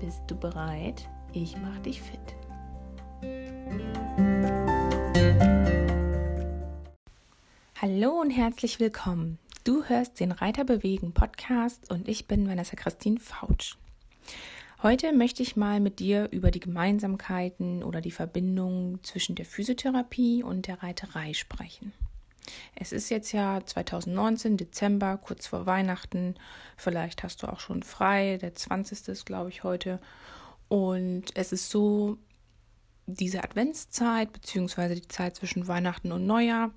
Bist du bereit? Ich mach dich fit. Hallo und herzlich willkommen. Du hörst den Reiter bewegen Podcast und ich bin Vanessa Christine Fautsch. Heute möchte ich mal mit dir über die Gemeinsamkeiten oder die Verbindung zwischen der Physiotherapie und der Reiterei sprechen. Es ist jetzt ja 2019, Dezember, kurz vor Weihnachten. Vielleicht hast du auch schon frei. Der 20. ist, glaube ich, heute. Und es ist so, diese Adventszeit, beziehungsweise die Zeit zwischen Weihnachten und Neujahr,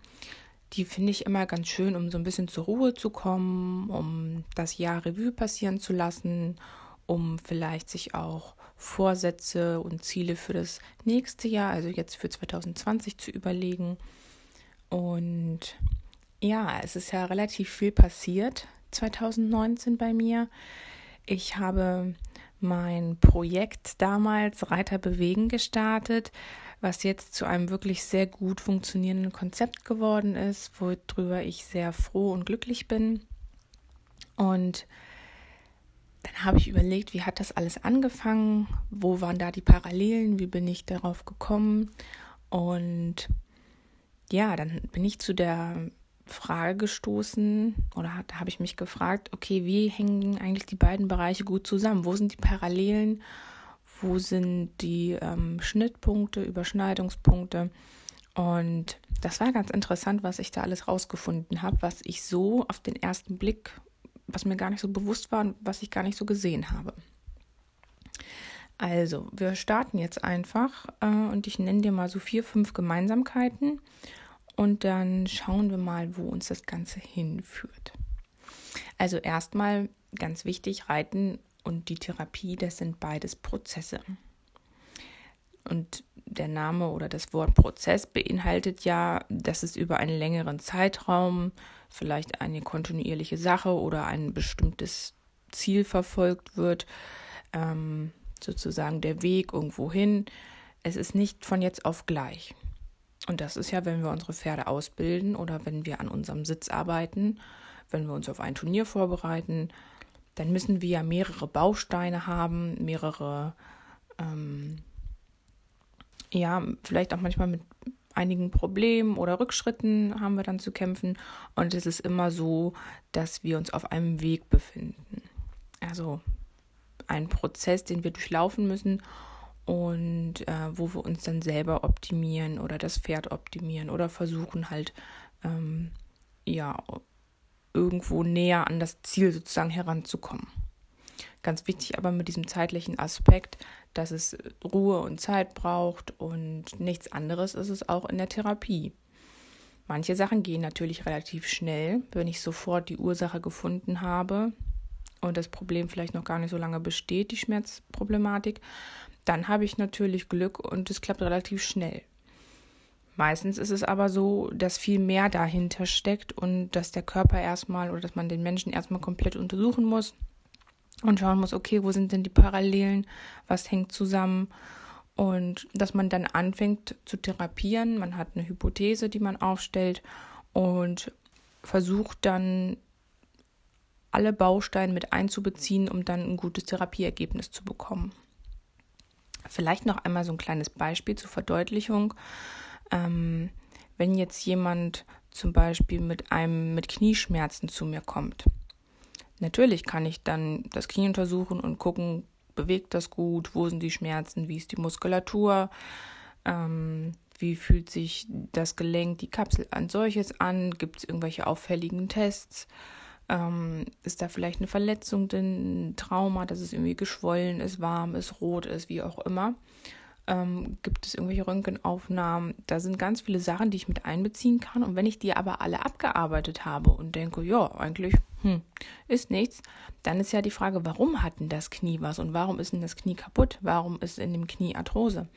die finde ich immer ganz schön, um so ein bisschen zur Ruhe zu kommen, um das Jahr Revue passieren zu lassen, um vielleicht sich auch Vorsätze und Ziele für das nächste Jahr, also jetzt für 2020 zu überlegen. Und ja, es ist ja relativ viel passiert 2019 bei mir. Ich habe mein Projekt damals Reiter bewegen gestartet, was jetzt zu einem wirklich sehr gut funktionierenden Konzept geworden ist, worüber ich sehr froh und glücklich bin. Und dann habe ich überlegt, wie hat das alles angefangen? Wo waren da die Parallelen? Wie bin ich darauf gekommen? Und ja, dann bin ich zu der Frage gestoßen oder da habe ich mich gefragt, okay, wie hängen eigentlich die beiden Bereiche gut zusammen? Wo sind die Parallelen? Wo sind die ähm, Schnittpunkte, Überschneidungspunkte? Und das war ganz interessant, was ich da alles rausgefunden habe, was ich so auf den ersten Blick, was mir gar nicht so bewusst war und was ich gar nicht so gesehen habe. Also, wir starten jetzt einfach äh, und ich nenne dir mal so vier, fünf Gemeinsamkeiten und dann schauen wir mal, wo uns das Ganze hinführt. Also erstmal ganz wichtig, Reiten und die Therapie, das sind beides Prozesse. Und der Name oder das Wort Prozess beinhaltet ja, dass es über einen längeren Zeitraum vielleicht eine kontinuierliche Sache oder ein bestimmtes Ziel verfolgt wird. Ähm, sozusagen der Weg irgendwo hin. Es ist nicht von jetzt auf gleich. Und das ist ja, wenn wir unsere Pferde ausbilden oder wenn wir an unserem Sitz arbeiten, wenn wir uns auf ein Turnier vorbereiten, dann müssen wir ja mehrere Bausteine haben, mehrere, ähm, ja, vielleicht auch manchmal mit einigen Problemen oder Rückschritten haben wir dann zu kämpfen. Und es ist immer so, dass wir uns auf einem Weg befinden. Also ein Prozess, den wir durchlaufen müssen und äh, wo wir uns dann selber optimieren oder das Pferd optimieren oder versuchen halt ähm, ja irgendwo näher an das Ziel sozusagen heranzukommen. Ganz wichtig aber mit diesem zeitlichen Aspekt, dass es Ruhe und Zeit braucht und nichts anderes ist es auch in der Therapie. Manche Sachen gehen natürlich relativ schnell, wenn ich sofort die Ursache gefunden habe und das Problem vielleicht noch gar nicht so lange besteht, die Schmerzproblematik, dann habe ich natürlich Glück und es klappt relativ schnell. Meistens ist es aber so, dass viel mehr dahinter steckt und dass der Körper erstmal oder dass man den Menschen erstmal komplett untersuchen muss und schauen muss, okay, wo sind denn die Parallelen, was hängt zusammen und dass man dann anfängt zu therapieren. Man hat eine Hypothese, die man aufstellt und versucht dann alle Bausteine mit einzubeziehen, um dann ein gutes Therapieergebnis zu bekommen. Vielleicht noch einmal so ein kleines Beispiel zur Verdeutlichung. Ähm, wenn jetzt jemand zum Beispiel mit einem mit Knieschmerzen zu mir kommt, natürlich kann ich dann das Knie untersuchen und gucken, bewegt das gut, wo sind die Schmerzen, wie ist die Muskulatur, ähm, wie fühlt sich das Gelenk, die Kapsel an solches an, gibt es irgendwelche auffälligen Tests. Ähm, ist da vielleicht eine Verletzung, ein Trauma, dass es irgendwie geschwollen ist, warm ist, rot ist, wie auch immer. Ähm, gibt es irgendwelche Röntgenaufnahmen? Da sind ganz viele Sachen, die ich mit einbeziehen kann. Und wenn ich die aber alle abgearbeitet habe und denke, ja, eigentlich hm, ist nichts, dann ist ja die Frage, warum hat denn das Knie was und warum ist denn das Knie kaputt? Warum ist in dem Knie Arthrose?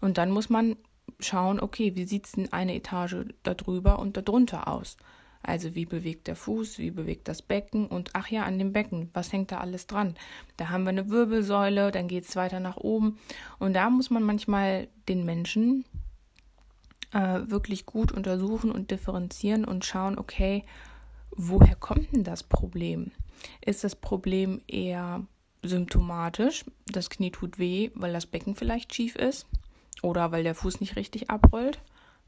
Und dann muss man schauen, okay, wie sieht es denn eine Etage darüber und darunter aus? Also wie bewegt der Fuß, wie bewegt das Becken und ach ja, an dem Becken, was hängt da alles dran? Da haben wir eine Wirbelsäule, dann geht es weiter nach oben. Und da muss man manchmal den Menschen äh, wirklich gut untersuchen und differenzieren und schauen, okay, woher kommt denn das Problem? Ist das Problem eher symptomatisch? Das Knie tut weh, weil das Becken vielleicht schief ist oder weil der Fuß nicht richtig abrollt.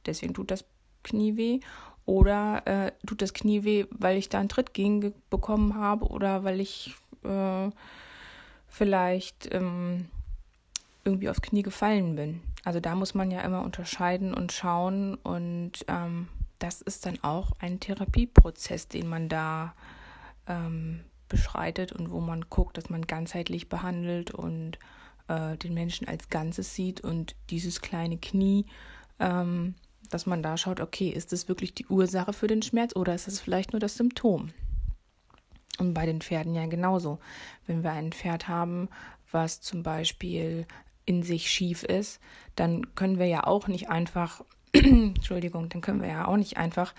Deswegen tut das Knie weh. Oder äh, tut das Knie weh, weil ich da einen Tritt gegen bekommen habe oder weil ich äh, vielleicht ähm, irgendwie aufs Knie gefallen bin. Also da muss man ja immer unterscheiden und schauen und ähm, das ist dann auch ein Therapieprozess, den man da ähm, beschreitet und wo man guckt, dass man ganzheitlich behandelt und äh, den Menschen als Ganzes sieht und dieses kleine Knie ähm, dass man da schaut, okay, ist das wirklich die Ursache für den Schmerz oder ist es vielleicht nur das Symptom? Und bei den Pferden ja genauso. Wenn wir ein Pferd haben, was zum Beispiel in sich schief ist, dann können wir ja auch nicht einfach, Entschuldigung, dann können wir ja auch nicht einfach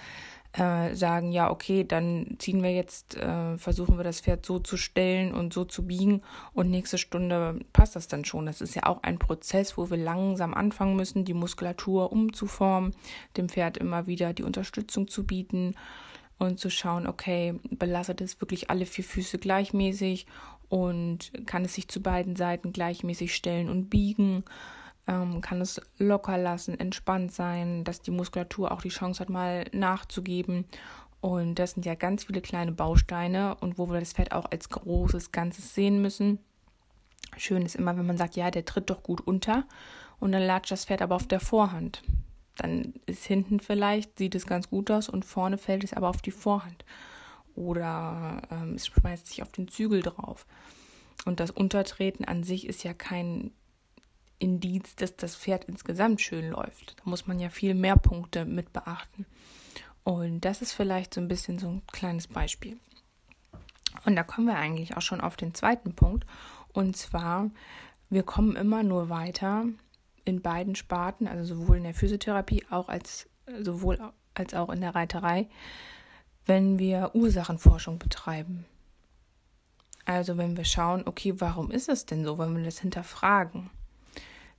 äh, sagen, ja, okay, dann ziehen wir jetzt, äh, versuchen wir das Pferd so zu stellen und so zu biegen und nächste Stunde passt das dann schon. Das ist ja auch ein Prozess, wo wir langsam anfangen müssen, die Muskulatur umzuformen, dem Pferd immer wieder die Unterstützung zu bieten und zu schauen, okay, belastet es wirklich alle vier Füße gleichmäßig und kann es sich zu beiden Seiten gleichmäßig stellen und biegen ähm, kann es locker lassen, entspannt sein, dass die Muskulatur auch die Chance hat, mal nachzugeben. Und das sind ja ganz viele kleine Bausteine und wo wir das Pferd auch als großes Ganzes sehen müssen. Schön ist immer, wenn man sagt, ja, der tritt doch gut unter und dann latscht das Pferd aber auf der Vorhand. Dann ist hinten vielleicht, sieht es ganz gut aus und vorne fällt es aber auf die Vorhand. Oder ähm, es schmeißt sich auf den Zügel drauf. Und das Untertreten an sich ist ja kein Indiz, dass das Pferd insgesamt schön läuft. Da muss man ja viel mehr Punkte mit beachten. Und das ist vielleicht so ein bisschen so ein kleines Beispiel. Und da kommen wir eigentlich auch schon auf den zweiten Punkt. Und zwar, wir kommen immer nur weiter in beiden Sparten, also sowohl in der Physiotherapie auch als sowohl als auch in der Reiterei, wenn wir Ursachenforschung betreiben. Also wenn wir schauen, okay, warum ist es denn so, wenn wir das hinterfragen?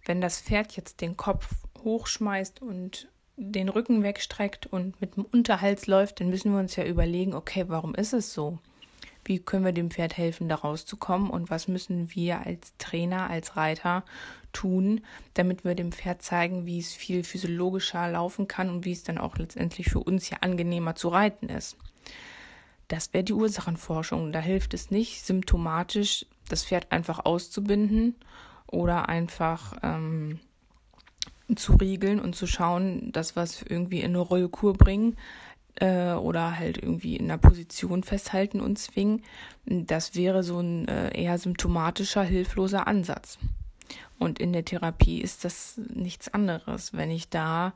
Wenn das Pferd jetzt den Kopf hochschmeißt und den Rücken wegstreckt und mit dem Unterhals läuft, dann müssen wir uns ja überlegen, okay, warum ist es so? Wie können wir dem Pferd helfen, da rauszukommen? Und was müssen wir als Trainer, als Reiter tun, damit wir dem Pferd zeigen, wie es viel physiologischer laufen kann und wie es dann auch letztendlich für uns ja angenehmer zu reiten ist? Das wäre die Ursachenforschung. Da hilft es nicht, symptomatisch das Pferd einfach auszubinden oder einfach ähm, zu riegeln und zu schauen, dass wir es irgendwie in eine Rollkur bringen äh, oder halt irgendwie in einer Position festhalten und zwingen. Das wäre so ein äh, eher symptomatischer, hilfloser Ansatz. Und in der Therapie ist das nichts anderes. Wenn ich da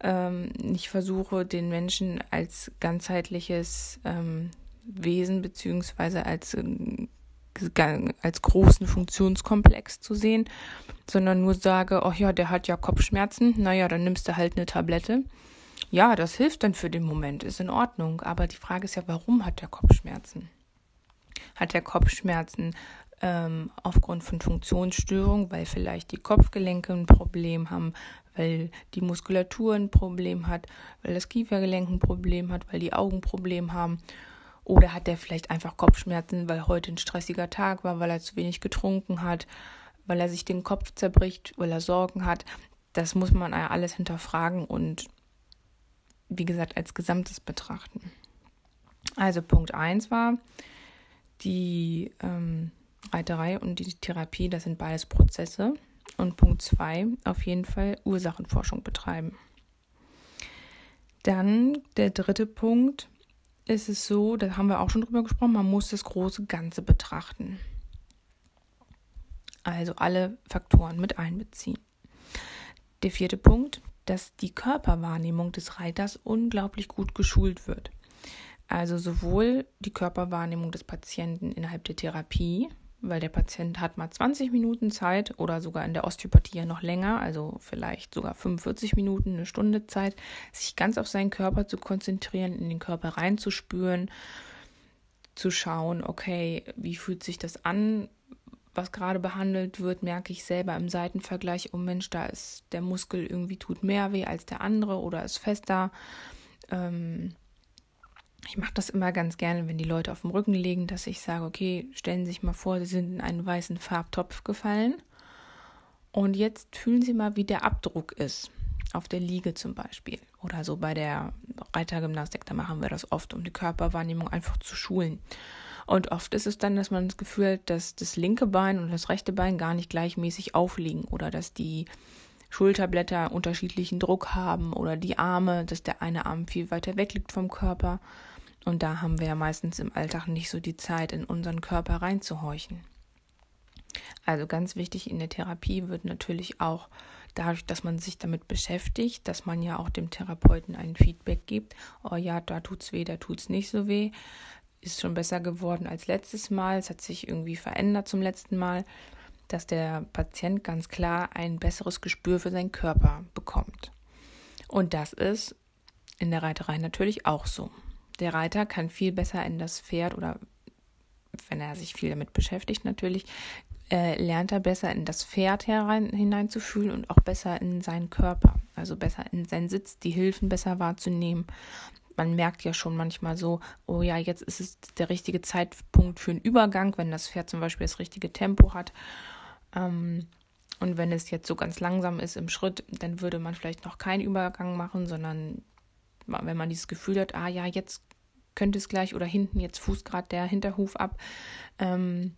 ähm, nicht versuche, den Menschen als ganzheitliches ähm, Wesen beziehungsweise als äh, als großen Funktionskomplex zu sehen, sondern nur sage, oh ja, der hat ja Kopfschmerzen, naja, dann nimmst du halt eine Tablette. Ja, das hilft dann für den Moment, ist in Ordnung. Aber die Frage ist ja, warum hat der Kopfschmerzen? Hat der Kopfschmerzen ähm, aufgrund von Funktionsstörungen, weil vielleicht die Kopfgelenke ein Problem haben, weil die Muskulatur ein Problem hat, weil das Kiefergelenk ein Problem hat, weil die Augen ein Problem haben oder hat er vielleicht einfach Kopfschmerzen, weil heute ein stressiger Tag war, weil er zu wenig getrunken hat, weil er sich den Kopf zerbricht, weil er Sorgen hat. Das muss man alles hinterfragen und wie gesagt als Gesamtes betrachten. Also Punkt 1 war die ähm, Reiterei und die Therapie, das sind beides Prozesse. Und Punkt 2 auf jeden Fall Ursachenforschung betreiben. Dann der dritte Punkt, ist es so, da haben wir auch schon drüber gesprochen, man muss das große Ganze betrachten. Also alle Faktoren mit einbeziehen. Der vierte Punkt, dass die Körperwahrnehmung des Reiters unglaublich gut geschult wird. Also sowohl die Körperwahrnehmung des Patienten innerhalb der Therapie, weil der Patient hat mal 20 Minuten Zeit oder sogar in der Osteopathie ja noch länger, also vielleicht sogar 45 Minuten, eine Stunde Zeit, sich ganz auf seinen Körper zu konzentrieren, in den Körper reinzuspüren, zu schauen, okay, wie fühlt sich das an, was gerade behandelt wird, merke ich selber im Seitenvergleich, oh Mensch, da ist der Muskel irgendwie tut mehr weh als der andere oder ist fester. Ähm, ich mache das immer ganz gerne, wenn die Leute auf dem Rücken liegen, dass ich sage, okay, stellen Sie sich mal vor, Sie sind in einen weißen Farbtopf gefallen. Und jetzt fühlen Sie mal, wie der Abdruck ist. Auf der Liege zum Beispiel. Oder so bei der Reitergymnastik, da machen wir das oft, um die Körperwahrnehmung einfach zu schulen. Und oft ist es dann, dass man das Gefühl hat, dass das linke Bein und das rechte Bein gar nicht gleichmäßig aufliegen oder dass die Schulterblätter unterschiedlichen Druck haben oder die Arme, dass der eine Arm viel weiter weg liegt vom Körper. Und da haben wir ja meistens im Alltag nicht so die Zeit, in unseren Körper reinzuhorchen. Also ganz wichtig in der Therapie wird natürlich auch dadurch, dass man sich damit beschäftigt, dass man ja auch dem Therapeuten ein Feedback gibt. Oh ja, da tut's weh, da tut's nicht so weh. Ist schon besser geworden als letztes Mal. Es hat sich irgendwie verändert zum letzten Mal, dass der Patient ganz klar ein besseres Gespür für seinen Körper bekommt. Und das ist in der Reiterei natürlich auch so. Der Reiter kann viel besser in das Pferd oder wenn er sich viel damit beschäftigt natürlich, äh, lernt er besser in das Pferd herein, hineinzufühlen und auch besser in seinen Körper, also besser in seinen Sitz, die Hilfen besser wahrzunehmen. Man merkt ja schon manchmal so, oh ja, jetzt ist es der richtige Zeitpunkt für einen Übergang, wenn das Pferd zum Beispiel das richtige Tempo hat. Ähm, und wenn es jetzt so ganz langsam ist im Schritt, dann würde man vielleicht noch keinen Übergang machen, sondern wenn man dieses Gefühl hat, ah ja, jetzt könnte es gleich oder hinten jetzt fußt gerade der Hinterhuf ab. Ähm,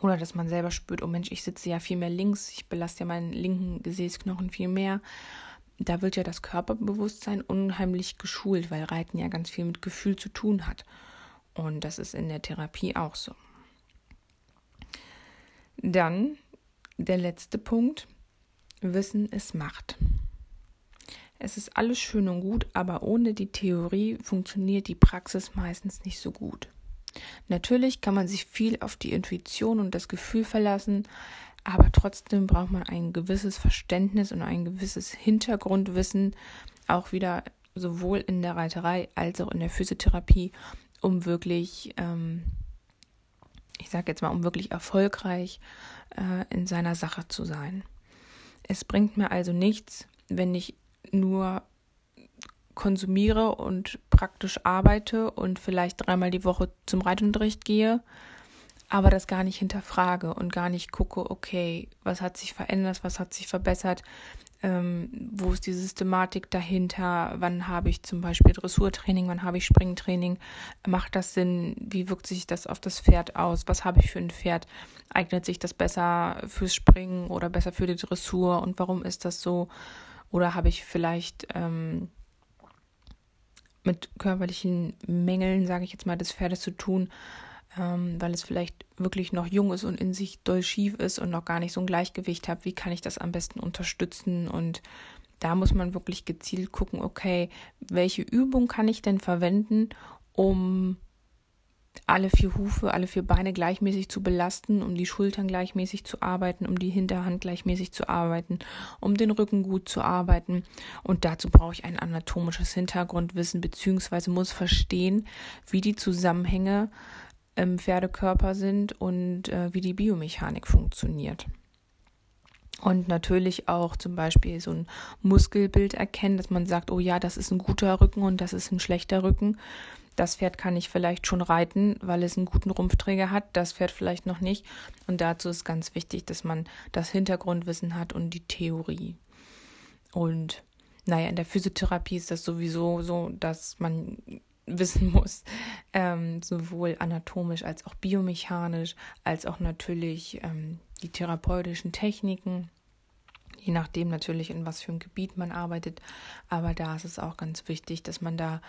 oder dass man selber spürt, oh Mensch, ich sitze ja viel mehr links, ich belaste ja meinen linken Gesäßknochen viel mehr. Da wird ja das Körperbewusstsein unheimlich geschult, weil Reiten ja ganz viel mit Gefühl zu tun hat. Und das ist in der Therapie auch so. Dann der letzte Punkt. Wissen ist Macht. Es ist alles schön und gut, aber ohne die Theorie funktioniert die Praxis meistens nicht so gut. Natürlich kann man sich viel auf die Intuition und das Gefühl verlassen, aber trotzdem braucht man ein gewisses Verständnis und ein gewisses Hintergrundwissen, auch wieder sowohl in der Reiterei als auch in der Physiotherapie, um wirklich, ähm, ich sage jetzt mal, um wirklich erfolgreich äh, in seiner Sache zu sein. Es bringt mir also nichts, wenn ich nur konsumiere und praktisch arbeite und vielleicht dreimal die Woche zum Reitunterricht gehe, aber das gar nicht hinterfrage und gar nicht gucke, okay, was hat sich verändert, was hat sich verbessert, ähm, wo ist die Systematik dahinter, wann habe ich zum Beispiel Dressurtraining, wann habe ich Springtraining, macht das Sinn, wie wirkt sich das auf das Pferd aus, was habe ich für ein Pferd, eignet sich das besser fürs Springen oder besser für die Dressur? Und warum ist das so? Oder habe ich vielleicht ähm, mit körperlichen Mängeln, sage ich jetzt mal, des Pferdes zu tun, ähm, weil es vielleicht wirklich noch jung ist und in sich doll schief ist und noch gar nicht so ein Gleichgewicht hat. Wie kann ich das am besten unterstützen? Und da muss man wirklich gezielt gucken, okay, welche Übung kann ich denn verwenden, um alle vier Hufe, alle vier Beine gleichmäßig zu belasten, um die Schultern gleichmäßig zu arbeiten, um die Hinterhand gleichmäßig zu arbeiten, um den Rücken gut zu arbeiten. Und dazu brauche ich ein anatomisches Hintergrundwissen, beziehungsweise muss verstehen, wie die Zusammenhänge im Pferdekörper sind und äh, wie die Biomechanik funktioniert. Und natürlich auch zum Beispiel so ein Muskelbild erkennen, dass man sagt, oh ja, das ist ein guter Rücken und das ist ein schlechter Rücken das Pferd kann ich vielleicht schon reiten, weil es einen guten Rumpfträger hat, das Pferd vielleicht noch nicht. Und dazu ist ganz wichtig, dass man das Hintergrundwissen hat und die Theorie. Und naja, in der Physiotherapie ist das sowieso so, dass man wissen muss, ähm, sowohl anatomisch als auch biomechanisch, als auch natürlich ähm, die therapeutischen Techniken, je nachdem natürlich, in was für einem Gebiet man arbeitet. Aber da ist es auch ganz wichtig, dass man da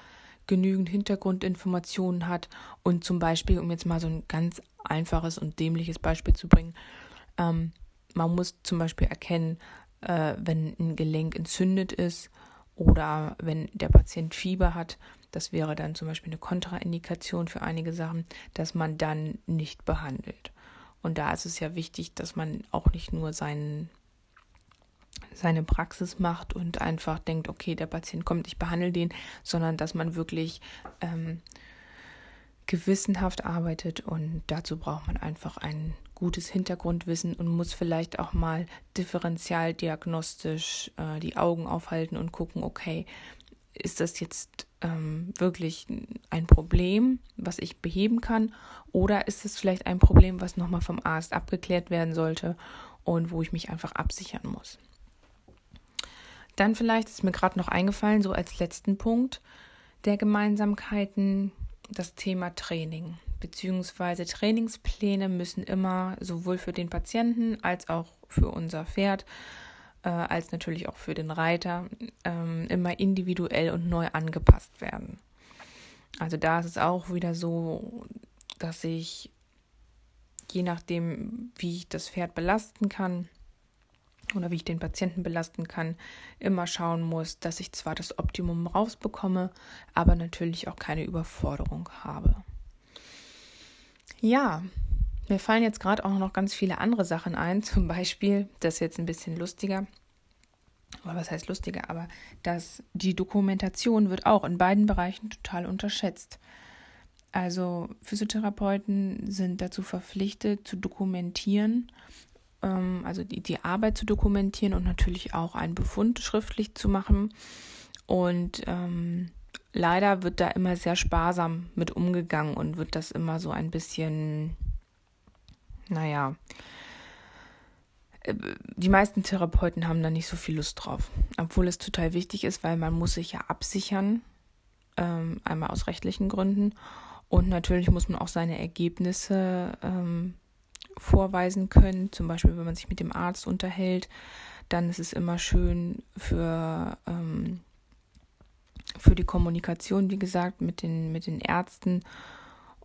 genügend Hintergrundinformationen hat und zum Beispiel, um jetzt mal so ein ganz einfaches und dämliches Beispiel zu bringen, ähm, man muss zum Beispiel erkennen, äh, wenn ein Gelenk entzündet ist oder wenn der Patient Fieber hat. Das wäre dann zum Beispiel eine Kontraindikation für einige Sachen, dass man dann nicht behandelt. Und da ist es ja wichtig, dass man auch nicht nur seinen, seine Praxis macht und einfach denkt, okay, der Patient kommt, ich behandle den, sondern dass man wirklich ähm, gewissenhaft arbeitet und dazu braucht man einfach ein gutes Hintergrundwissen und muss vielleicht auch mal differenzialdiagnostisch äh, die Augen aufhalten und gucken, okay, ist das jetzt ähm, wirklich ein Problem, was ich beheben kann, oder ist es vielleicht ein Problem, was nochmal vom Arzt abgeklärt werden sollte und wo ich mich einfach absichern muss. Dann vielleicht ist mir gerade noch eingefallen, so als letzten Punkt der Gemeinsamkeiten, das Thema Training beziehungsweise Trainingspläne müssen immer sowohl für den Patienten als auch für unser Pferd, äh, als natürlich auch für den Reiter, ähm, immer individuell und neu angepasst werden. Also da ist es auch wieder so, dass ich je nachdem, wie ich das Pferd belasten kann, oder wie ich den Patienten belasten kann, immer schauen muss, dass ich zwar das Optimum rausbekomme, aber natürlich auch keine Überforderung habe. Ja, mir fallen jetzt gerade auch noch ganz viele andere Sachen ein. Zum Beispiel, das ist jetzt ein bisschen lustiger, oder was heißt lustiger, aber dass die Dokumentation wird auch in beiden Bereichen total unterschätzt. Also Physiotherapeuten sind dazu verpflichtet zu dokumentieren, ähm, also die, die Arbeit zu dokumentieren und natürlich auch einen Befund schriftlich zu machen. Und ähm, leider wird da immer sehr sparsam mit umgegangen und wird das immer so ein bisschen, naja, äh, die meisten Therapeuten haben da nicht so viel Lust drauf, obwohl es total wichtig ist, weil man muss sich ja absichern, ähm, einmal aus rechtlichen Gründen. Und natürlich muss man auch seine Ergebnisse ähm, vorweisen können, zum Beispiel wenn man sich mit dem Arzt unterhält, dann ist es immer schön für ähm, für die Kommunikation, wie gesagt, mit den, mit den Ärzten.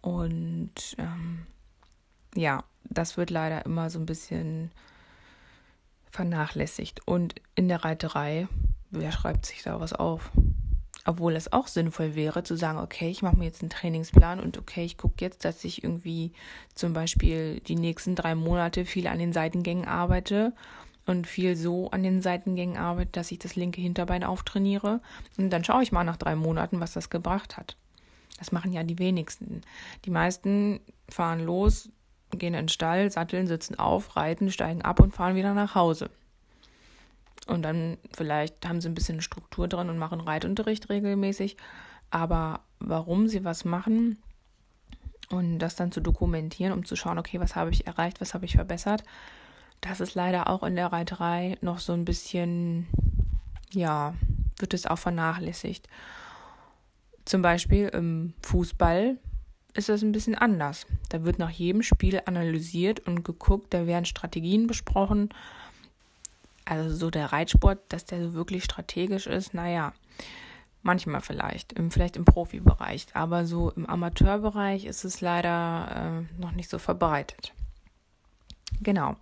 Und ähm, ja, das wird leider immer so ein bisschen vernachlässigt. Und in der Reiterei, wer schreibt sich da was auf? Obwohl es auch sinnvoll wäre, zu sagen, okay, ich mache mir jetzt einen Trainingsplan und okay, ich gucke jetzt, dass ich irgendwie zum Beispiel die nächsten drei Monate viel an den Seitengängen arbeite und viel so an den Seitengängen arbeite, dass ich das linke Hinterbein auftrainiere. Und dann schaue ich mal nach drei Monaten, was das gebracht hat. Das machen ja die wenigsten. Die meisten fahren los, gehen in den Stall, satteln, sitzen auf, reiten, steigen ab und fahren wieder nach Hause. Und dann vielleicht haben sie ein bisschen Struktur drin und machen Reitunterricht regelmäßig. Aber warum sie was machen und das dann zu dokumentieren, um zu schauen, okay, was habe ich erreicht, was habe ich verbessert, das ist leider auch in der Reiterei noch so ein bisschen, ja, wird es auch vernachlässigt. Zum Beispiel im Fußball ist das ein bisschen anders. Da wird nach jedem Spiel analysiert und geguckt, da werden Strategien besprochen. Also so der Reitsport, dass der so wirklich strategisch ist, naja, manchmal vielleicht, im, vielleicht im Profibereich, aber so im Amateurbereich ist es leider äh, noch nicht so verbreitet. Genau.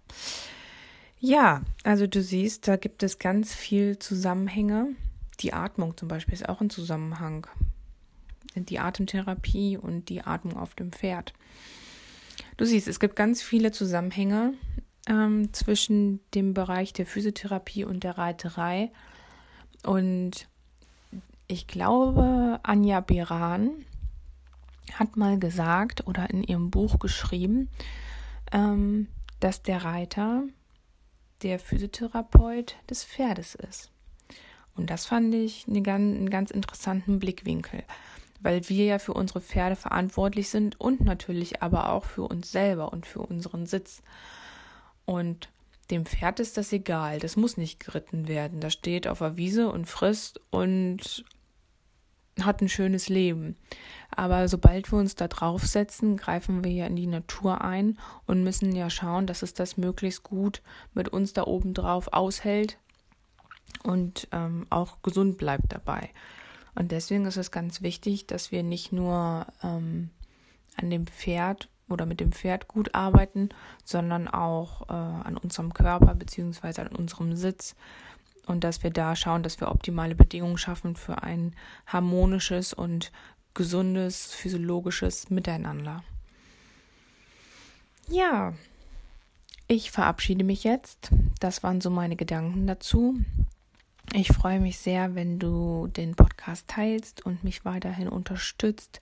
Ja, also du siehst, da gibt es ganz viel Zusammenhänge. Die Atmung zum Beispiel ist auch ein Zusammenhang. Die Atemtherapie und die Atmung auf dem Pferd. Du siehst, es gibt ganz viele Zusammenhänge ähm, zwischen dem Bereich der Physiotherapie und der Reiterei. Und ich glaube, Anja Beran hat mal gesagt oder in ihrem Buch geschrieben, ähm, dass der Reiter der Physiotherapeut des Pferdes ist. Und das fand ich eine ganz, einen ganz interessanten Blickwinkel, weil wir ja für unsere Pferde verantwortlich sind und natürlich aber auch für uns selber und für unseren Sitz. Und dem Pferd ist das egal, das muss nicht geritten werden. Das steht auf der Wiese und frisst und hat ein schönes Leben. Aber sobald wir uns da draufsetzen, greifen wir ja in die Natur ein und müssen ja schauen, dass es das möglichst gut mit uns da oben drauf aushält und ähm, auch gesund bleibt dabei. Und deswegen ist es ganz wichtig, dass wir nicht nur ähm, an dem Pferd oder mit dem Pferd gut arbeiten, sondern auch äh, an unserem Körper bzw. an unserem Sitz und dass wir da schauen, dass wir optimale Bedingungen schaffen für ein harmonisches und gesundes physiologisches Miteinander. Ja, ich verabschiede mich jetzt. Das waren so meine Gedanken dazu. Ich freue mich sehr, wenn du den Podcast teilst und mich weiterhin unterstützt.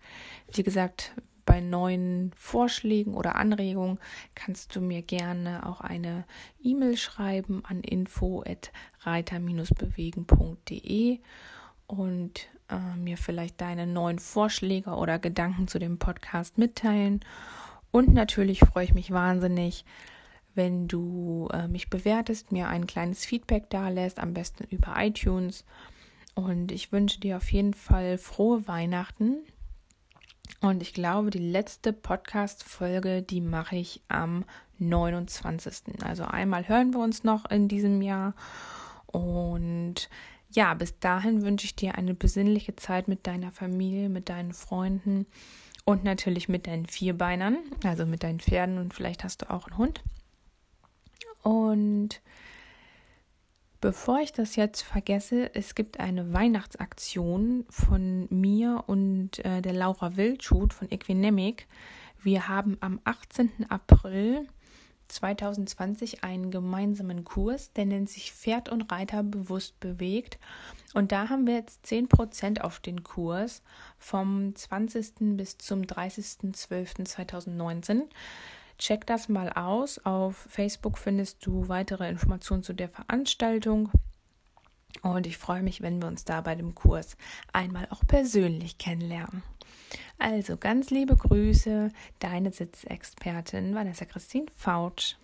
Wie gesagt, bei neuen Vorschlägen oder Anregungen kannst du mir gerne auch eine E-Mail schreiben an info@reiter-bewegen.de und äh, mir vielleicht deine neuen Vorschläge oder Gedanken zu dem Podcast mitteilen. Und natürlich freue ich mich wahnsinnig, wenn du äh, mich bewertest, mir ein kleines Feedback da lässt, am besten über iTunes. Und ich wünsche dir auf jeden Fall frohe Weihnachten. Und ich glaube, die letzte Podcast-Folge, die mache ich am 29. Also einmal hören wir uns noch in diesem Jahr. Und ja, bis dahin wünsche ich dir eine besinnliche Zeit mit deiner Familie, mit deinen Freunden und natürlich mit deinen Vierbeinern, also mit deinen Pferden und vielleicht hast du auch einen Hund. Und Bevor ich das jetzt vergesse, es gibt eine Weihnachtsaktion von mir und äh, der Laura Wildschut von Equinemic. Wir haben am 18. April 2020 einen gemeinsamen Kurs, der nennt sich Pferd und Reiter bewusst bewegt. Und da haben wir jetzt 10% auf den Kurs vom 20. bis zum 30.12.2019. Check das mal aus. Auf Facebook findest du weitere Informationen zu der Veranstaltung. Und ich freue mich, wenn wir uns da bei dem Kurs einmal auch persönlich kennenlernen. Also ganz liebe Grüße, deine Sitzexpertin Vanessa Christine Fautsch.